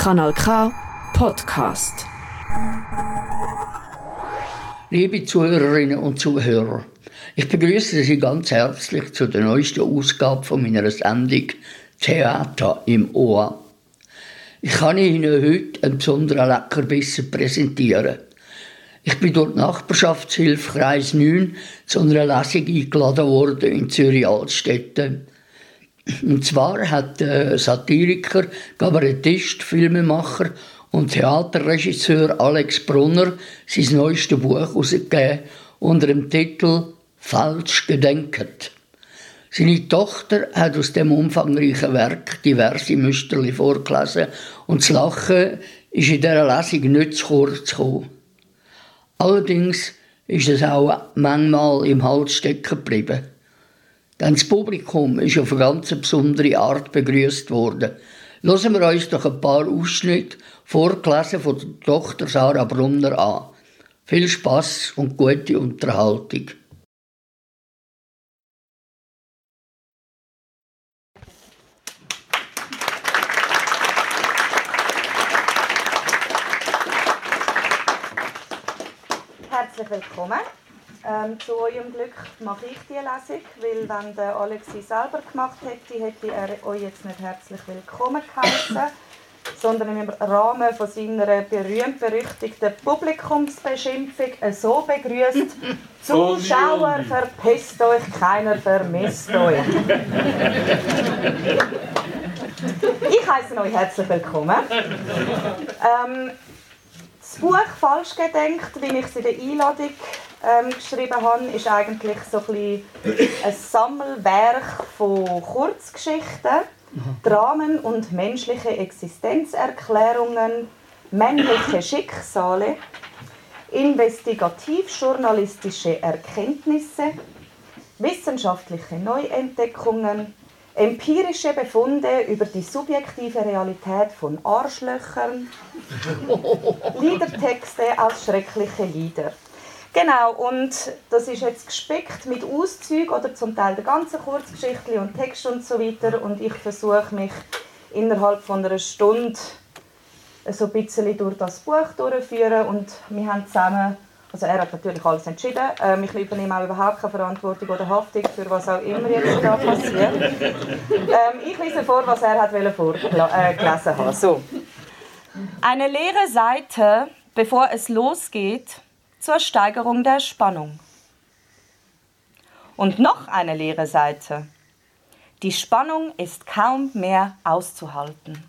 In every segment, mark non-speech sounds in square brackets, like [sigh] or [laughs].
Kanal K Podcast. Liebe Zuhörerinnen und Zuhörer, ich begrüße Sie ganz herzlich zu der neuesten Ausgabe von meiner Sendung Theater im Ohr. Ich kann Ihnen heute einen besonderen Leckerbissen präsentieren. Ich bin durch die Nachbarschaftshilfe Kreis 9 zu einer Lesung eingeladen worden in Zürich-Altstetten. Und zwar hat der Satiriker, Kabarettist, Filmemacher und Theaterregisseur Alex Brunner sein neuestes Buch herausgegeben unter dem Titel Falsch gedenket. Seine Tochter hat aus dem umfangreichen Werk diverse Müsterli vorgelesen und das Lachen ist in dieser Lesung nicht zu kurz gekommen. Allerdings ist es auch manchmal im Hals stecken geblieben. Denn das Publikum ist auf eine ganz besondere Art begrüßt worden. Hören wir uns doch ein paar Ausschnitte vorgelesen von der Tochter Sarah Brunner an. Viel Spaß und gute Unterhaltung. Herzlich willkommen. Ähm, zu eurem Glück mache ich die Lesung, weil wenn der Alexi selber gemacht hätte, hätte er euch jetzt nicht herzlich willkommen geheißen, sondern im Rahmen von seiner berühmt-berüchtigten Publikumsbeschimpfung so begrüßt: [laughs] Zuschauer, verpisst euch, keiner vermisst euch. [laughs] ich heiße euch herzlich willkommen. Ähm, das Buch «Falsch gedenkt», wie ich es in der Einladung ähm, geschrieben habe, ist eigentlich so ein, ein Sammelwerk von Kurzgeschichten, Dramen und menschliche Existenzerklärungen, männliche Schicksale, investigativ-journalistische Erkenntnisse, wissenschaftliche Neuentdeckungen, empirische Befunde über die subjektive Realität von Arschlöchern, [laughs] Liedertexte als schreckliche Lieder. Genau, und das ist jetzt gespickt mit Auszügen oder zum Teil der ganzen Kurzgeschichte und Text und so weiter. Und ich versuche mich innerhalb von einer Stunde so ein bisschen durch das Buch durchzuführen. Und wir haben zusammen, also er hat natürlich alles entschieden, ähm, ich übernehme auch überhaupt keine Verantwortung oder Haftung für was auch immer jetzt da passiert. Ähm, ich lese vor, was er hat vorgelesen äh, hat. So. Eine leere Seite, bevor es losgeht, zur Steigerung der Spannung. Und noch eine leere Seite. Die Spannung ist kaum mehr auszuhalten.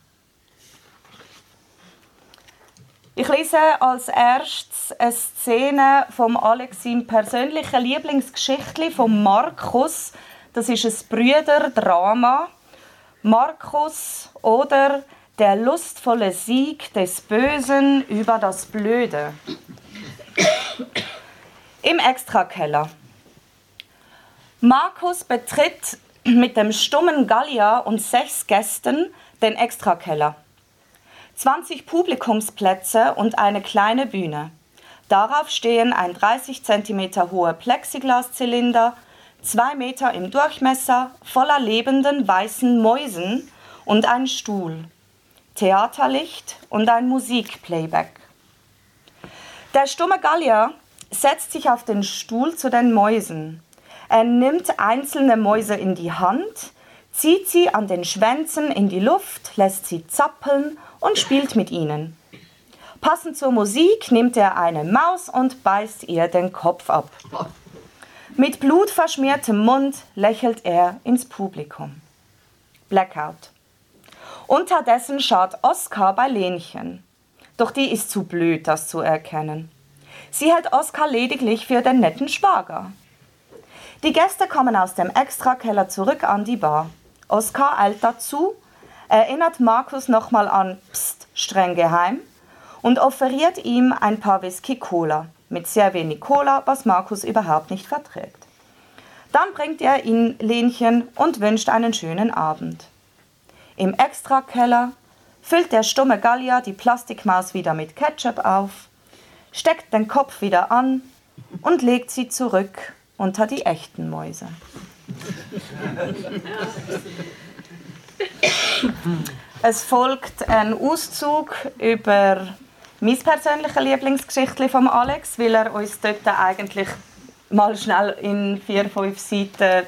Ich lese als erstes eine Szene vom Alexim persönlichen Lieblingsgeschichtli von Markus. Das ist ein Brüderdrama. Markus oder der lustvolle Sieg des Bösen über das Blöde. Im Extrakeller. Markus betritt mit dem stummen Gallier und sechs Gästen den Extrakeller. 20 Publikumsplätze und eine kleine Bühne. Darauf stehen ein 30 cm hoher Plexiglaszylinder, zwei Meter im Durchmesser, voller lebenden weißen Mäusen und ein Stuhl, Theaterlicht und ein Musikplayback. Der stumme Gallier setzt sich auf den Stuhl zu den Mäusen. Er nimmt einzelne Mäuse in die Hand, zieht sie an den Schwänzen in die Luft, lässt sie zappeln und spielt mit ihnen. Passend zur Musik nimmt er eine Maus und beißt ihr den Kopf ab. Mit blutverschmiertem Mund lächelt er ins Publikum. Blackout. Unterdessen schaut Oskar bei Lenchen. Doch die ist zu blöd, das zu erkennen. Sie hält Oskar lediglich für den netten Schwager. Die Gäste kommen aus dem Extrakeller zurück an die Bar. Oskar eilt dazu, erinnert Markus nochmal an Psst, streng geheim und offeriert ihm ein paar Whisky Cola mit sehr wenig Cola, was Markus überhaupt nicht verträgt. Dann bringt er ihn Lenchen und wünscht einen schönen Abend. Im Extrakeller füllt der stumme Gallier die Plastikmaus wieder mit Ketchup auf, steckt den Kopf wieder an und legt sie zurück unter die echten Mäuse. [laughs] [laughs] Es folgt ein Auszug über mein persönliches Lieblingsgeschichte von Alex, weil er uns dort eigentlich mal schnell in vier, fünf Seiten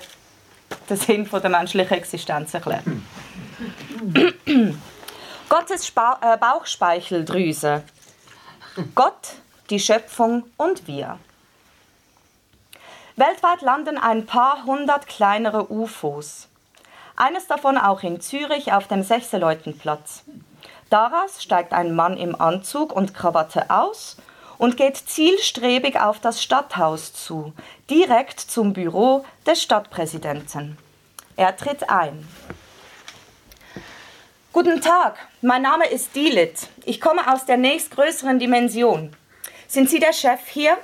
den Sinn der menschlichen Existenz erklärt. [coughs] Gottes Spa äh, Bauchspeicheldrüse. Gott, die Schöpfung und wir. Weltweit landen ein paar hundert kleinere UFOs. Eines davon auch in Zürich auf dem Sechseleutenplatz. Daraus steigt ein Mann im Anzug und Krawatte aus und geht zielstrebig auf das Stadthaus zu, direkt zum Büro des Stadtpräsidenten. Er tritt ein. Guten Tag, mein Name ist Dilit. Ich komme aus der nächstgrößeren Dimension. Sind Sie der Chef hier?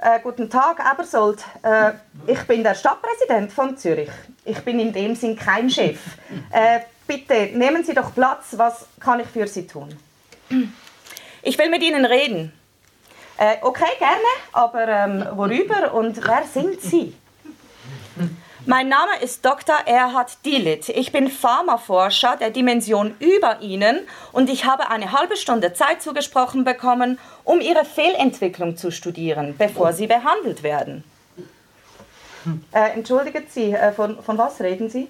Äh, guten Tag, Ebersold. Äh, ich bin der Stadtpräsident von Zürich. Ich bin in dem Sinn kein Chef. Äh, bitte nehmen Sie doch Platz. Was kann ich für Sie tun? Ich will mit Ihnen reden. Äh, okay, gerne, aber ähm, worüber und wer sind Sie? Mein Name ist Dr. Erhard Dielit. Ich bin Pharmaforscher der Dimension über Ihnen und ich habe eine halbe Stunde Zeit zugesprochen bekommen, um Ihre Fehlentwicklung zu studieren, bevor Sie behandelt werden. Äh, entschuldigen Sie, äh, von, von was reden Sie?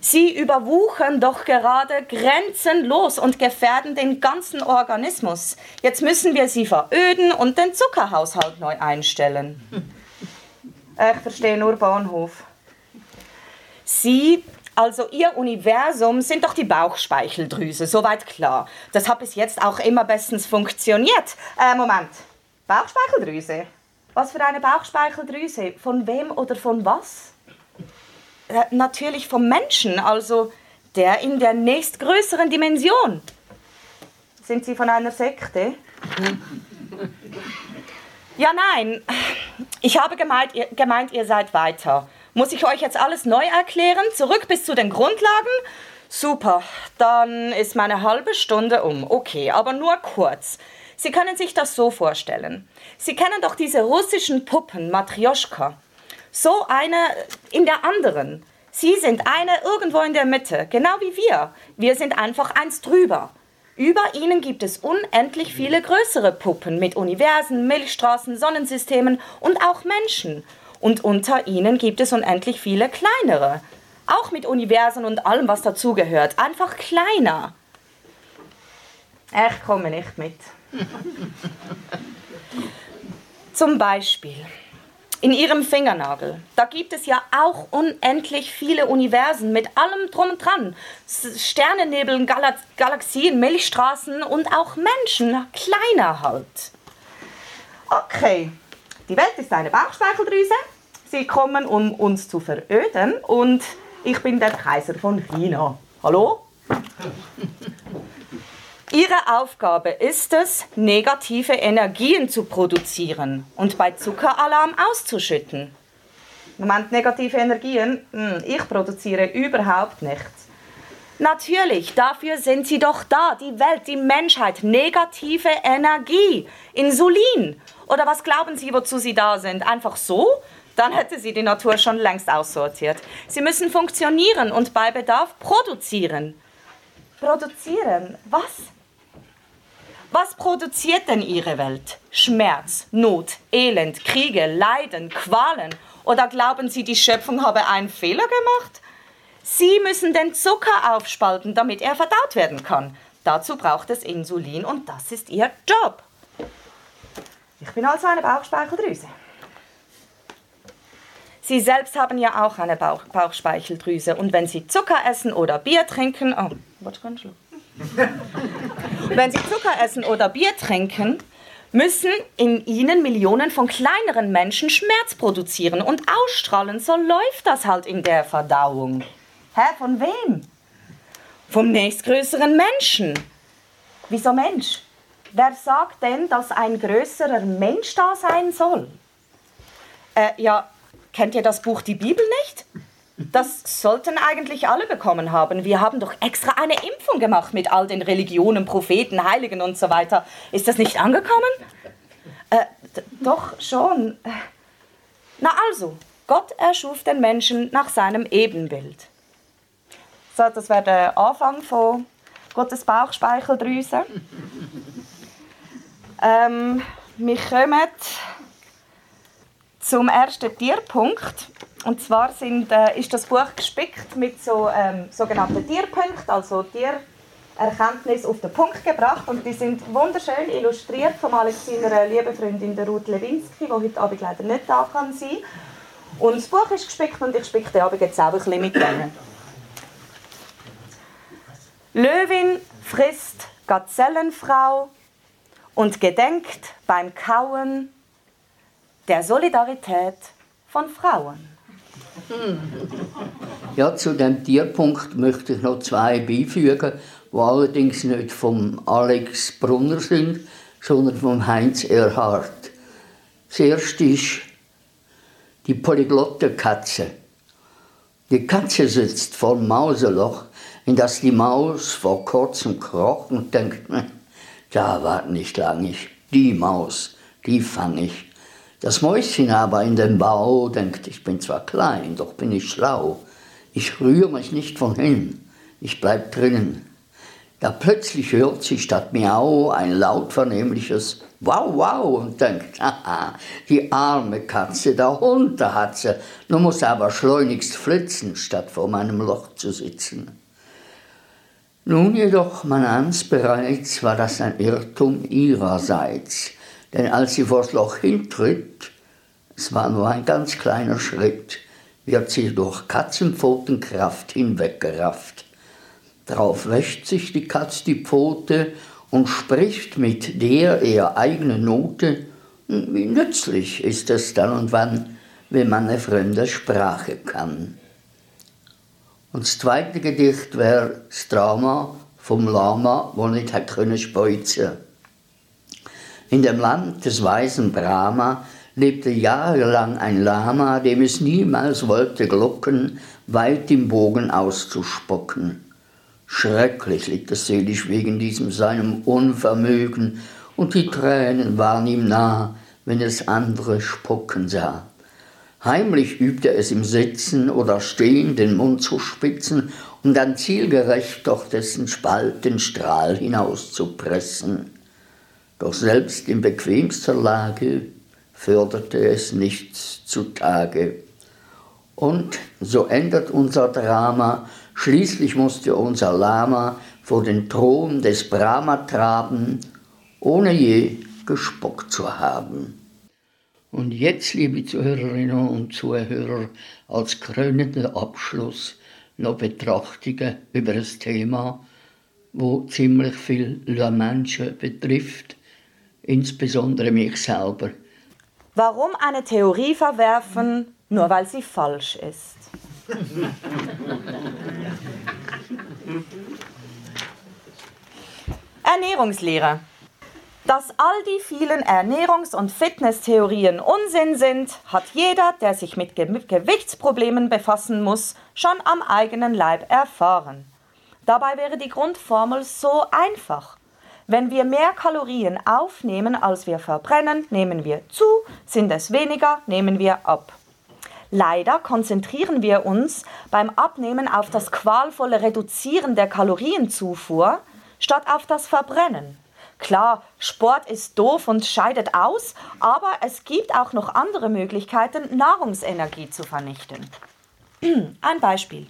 Sie überwuchern doch gerade grenzenlos und gefährden den ganzen Organismus. Jetzt müssen wir sie veröden und den Zuckerhaushalt neu einstellen. Ich verstehe nur Bahnhof. Sie, also Ihr Universum, sind doch die Bauchspeicheldrüse, soweit klar. Das hat bis jetzt auch immer bestens funktioniert. Äh, Moment. Bauchspeicheldrüse? Was für eine Bauchspeicheldrüse? Von wem oder von was? Äh, natürlich vom Menschen, also der in der nächstgrößeren Dimension. Sind Sie von einer Sekte? Ja, nein. Ich habe gemeint ihr, gemeint, ihr seid weiter. Muss ich euch jetzt alles neu erklären? Zurück bis zu den Grundlagen? Super, dann ist meine halbe Stunde um. Okay, aber nur kurz. Sie können sich das so vorstellen. Sie kennen doch diese russischen Puppen, Matrioschka. So eine in der anderen. Sie sind eine irgendwo in der Mitte, genau wie wir. Wir sind einfach eins drüber. Über ihnen gibt es unendlich viele größere Puppen mit Universen, Milchstraßen, Sonnensystemen und auch Menschen. Und unter ihnen gibt es unendlich viele kleinere. Auch mit Universen und allem, was dazugehört. Einfach kleiner. Ich komme nicht mit. [laughs] Zum Beispiel in ihrem Fingernagel. Da gibt es ja auch unendlich viele Universen mit allem drum und dran. Sternennebel, Gal Galaxien, Milchstraßen und auch Menschen, kleiner halt. Okay, die Welt ist eine Bauchspeicheldrüse. Sie kommen, um uns zu veröden und ich bin der Kaiser von China. Hallo? Ihre Aufgabe ist es, negative Energien zu produzieren und bei Zuckeralarm auszuschütten. Moment, negative Energien? Hm, ich produziere überhaupt nichts. Natürlich, dafür sind sie doch da, die Welt, die Menschheit, negative Energie, Insulin. Oder was glauben Sie, wozu sie da sind? Einfach so? Dann hätte sie die Natur schon längst aussortiert. Sie müssen funktionieren und bei Bedarf produzieren. Produzieren? Was? Was produziert denn Ihre Welt? Schmerz, Not, Elend, Kriege, Leiden, Qualen? Oder glauben Sie, die Schöpfung habe einen Fehler gemacht? Sie müssen den Zucker aufspalten, damit er verdaut werden kann. Dazu braucht es Insulin und das ist Ihr Job. Ich bin also eine Bauchspeicheldrüse. Sie selbst haben ja auch eine Bauch Bauchspeicheldrüse und wenn Sie Zucker essen oder Bier trinken, oh, warte ganz Wenn Sie Zucker essen oder Bier trinken, müssen in ihnen Millionen von kleineren Menschen Schmerz produzieren und ausstrahlen. So läuft das halt in der Verdauung. Hä, von wem? Vom nächstgrößeren Menschen. Wieso Mensch? Wer sagt denn, dass ein größerer Mensch da sein soll? Äh, ja, kennt ihr das Buch Die Bibel nicht? Das sollten eigentlich alle bekommen haben. Wir haben doch extra eine Impfung gemacht mit all den Religionen, Propheten, Heiligen und so weiter. Ist das nicht angekommen? Äh, doch schon. Na also, Gott erschuf den Menschen nach seinem Ebenbild. So, das wäre der Anfang von Gottes Bauchspeicheldrüse. ähm, wir kommen zum ersten Tierpunkt. Und zwar sind, äh, ist das Buch gespickt mit so, ähm, sogenannten Tierpunkten, also Tiererkenntnis auf den Punkt gebracht. Und die sind wunderschön illustriert von Alex seiner lieben Freundin Ruth Lewinsky, die heute Abend leider nicht da kann sein. Und das Buch ist gespickt und ich spicke den Abend jetzt auch ein bisschen mit denen. Löwin frisst Gazellenfrau und gedenkt beim Kauen der Solidarität von Frauen. Ja, zu dem Tierpunkt möchte ich noch zwei beifügen, die allerdings nicht vom Alex Brunner sind, sondern vom Heinz Erhardt. Das erste ist die polyglotte Katze. Die Katze sitzt vor dem Mauseloch, in das die Maus vor kurzem kroch und denkt, hm, da wart nicht lang ich, die Maus, die fang ich. Das Mäuschen aber in dem Bau denkt, ich bin zwar klein, doch bin ich schlau. Ich rühre mich nicht von hin, ich bleib drinnen. Da plötzlich hört sie statt Miau ein laut vernehmliches Wow, wow und denkt, [laughs] haha, die arme Katze, der Hund, da hat sie, nun muss aber schleunigst flitzen, statt vor meinem Loch zu sitzen. Nun jedoch, man ahnt's bereits, war das ein Irrtum ihrerseits. Denn als sie vors Loch hintritt, es war nur ein ganz kleiner Schritt, wird sie durch Katzenpfotenkraft hinweggerafft. Darauf wäscht sich die Katz die Pfote und spricht mit der eher eigenen Note, wie nützlich ist es dann und wann, wenn man eine fremde Sprache kann. Und das zweite Gedicht wäre das Drama vom Lama, wo nicht hat können speuzen. In dem Land des weisen Brahma lebte jahrelang ein Lama, dem es niemals wollte Glocken weit im Bogen auszuspocken. Schrecklich litt es selig wegen diesem seinem Unvermögen, und die Tränen waren ihm nah, wenn es andere spucken sah. Heimlich übte es im Sitzen oder Stehen den Mund zu spitzen, um dann zielgerecht durch dessen Spalt den Strahl hinauszupressen. Doch selbst in bequemster Lage förderte es nichts zutage. Und so endet unser Drama, schließlich musste unser Lama vor den Thron des Brahma traben, ohne je gespuckt zu haben. Und jetzt, liebe Zuhörerinnen und Zuhörer, als krönender Abschluss noch Betrachtungen über das Thema, wo ziemlich viel Le Menschen betrifft, insbesondere mich selber. Warum eine Theorie verwerfen, nur weil sie falsch ist? Ernährungslehre. Dass all die vielen Ernährungs- und Fitnesstheorien Unsinn sind, hat jeder, der sich mit Ge Gewichtsproblemen befassen muss, schon am eigenen Leib erfahren. Dabei wäre die Grundformel so einfach. Wenn wir mehr Kalorien aufnehmen, als wir verbrennen, nehmen wir zu, sind es weniger, nehmen wir ab. Leider konzentrieren wir uns beim Abnehmen auf das qualvolle Reduzieren der Kalorienzufuhr statt auf das Verbrennen. Klar, Sport ist doof und scheidet aus, aber es gibt auch noch andere Möglichkeiten, Nahrungsenergie zu vernichten. [clears throat] Ein Beispiel.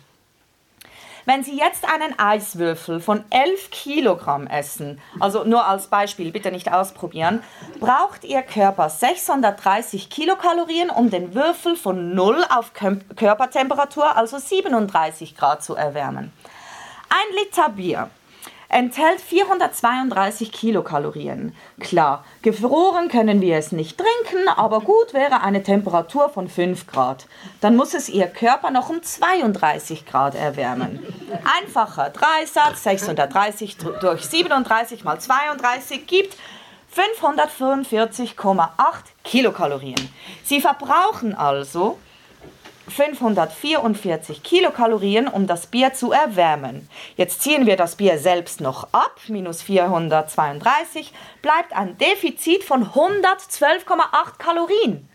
Wenn Sie jetzt einen Eiswürfel von 11 Kilogramm essen, also nur als Beispiel, bitte nicht ausprobieren, braucht Ihr Körper 630 Kilokalorien, um den Würfel von 0 auf Körpertemperatur, also 37 Grad, zu erwärmen. Ein Liter Bier enthält 432 Kilokalorien. Klar, gefroren können wir es nicht trinken, aber gut wäre eine Temperatur von 5 Grad. Dann muss es Ihr Körper noch um 32 Grad erwärmen. Einfacher Dreisatz, 630 durch 37 mal 32 gibt 545,8 Kilokalorien. Sie verbrauchen also 544 Kilokalorien, um das Bier zu erwärmen. Jetzt ziehen wir das Bier selbst noch ab, minus 432, bleibt ein Defizit von 112,8 Kalorien.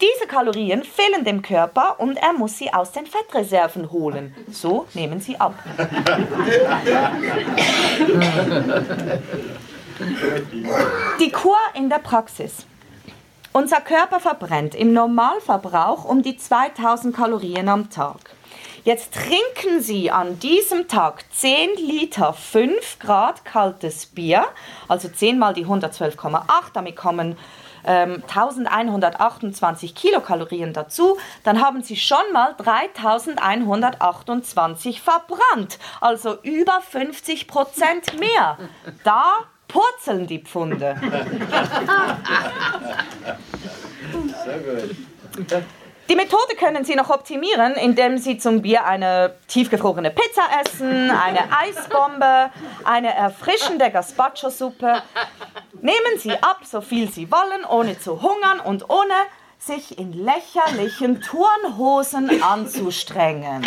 Diese Kalorien fehlen dem Körper und er muss sie aus den Fettreserven holen. So nehmen sie ab. Die Kur in der Praxis. Unser Körper verbrennt im Normalverbrauch um die 2000 Kalorien am Tag. Jetzt trinken Sie an diesem Tag 10 Liter 5 Grad kaltes Bier, also 10 mal die 112,8, damit kommen ähm, 1128 Kilokalorien dazu, dann haben Sie schon mal 3128 verbrannt, also über 50 Prozent mehr. Da purzeln die Pfunde. Die Methode können Sie noch optimieren, indem Sie zum Bier eine tiefgefrorene Pizza essen, eine Eisbombe, eine erfrischende Gazpacho-Suppe. Nehmen Sie ab, so viel Sie wollen, ohne zu hungern und ohne sich in lächerlichen Turnhosen anzustrengen.